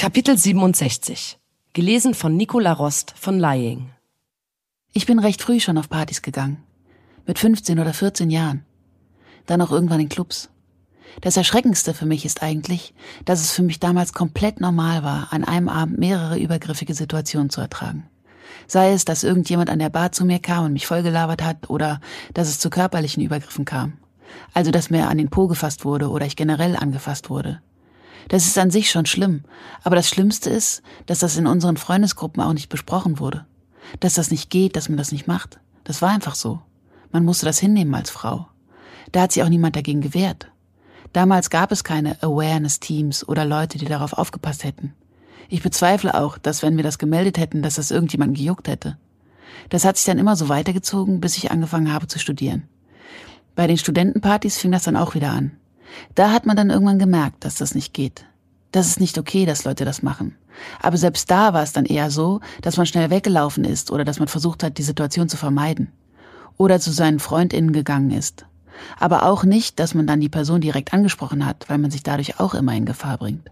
Kapitel 67. Gelesen von Nicola Rost von Lying. Ich bin recht früh schon auf Partys gegangen. Mit 15 oder 14 Jahren. Dann auch irgendwann in Clubs. Das Erschreckendste für mich ist eigentlich, dass es für mich damals komplett normal war, an einem Abend mehrere übergriffige Situationen zu ertragen. Sei es, dass irgendjemand an der Bar zu mir kam und mich vollgelabert hat oder dass es zu körperlichen Übergriffen kam. Also, dass mir an den Po gefasst wurde oder ich generell angefasst wurde. Das ist an sich schon schlimm. Aber das Schlimmste ist, dass das in unseren Freundesgruppen auch nicht besprochen wurde. Dass das nicht geht, dass man das nicht macht. Das war einfach so. Man musste das hinnehmen als Frau. Da hat sich auch niemand dagegen gewehrt. Damals gab es keine Awareness-Teams oder Leute, die darauf aufgepasst hätten. Ich bezweifle auch, dass wenn wir das gemeldet hätten, dass das irgendjemand gejuckt hätte. Das hat sich dann immer so weitergezogen, bis ich angefangen habe zu studieren. Bei den Studentenpartys fing das dann auch wieder an. Da hat man dann irgendwann gemerkt, dass das nicht geht. Das ist nicht okay, dass Leute das machen. Aber selbst da war es dann eher so, dass man schnell weggelaufen ist oder dass man versucht hat, die Situation zu vermeiden. Oder zu seinen Freundinnen gegangen ist. Aber auch nicht, dass man dann die Person direkt angesprochen hat, weil man sich dadurch auch immer in Gefahr bringt.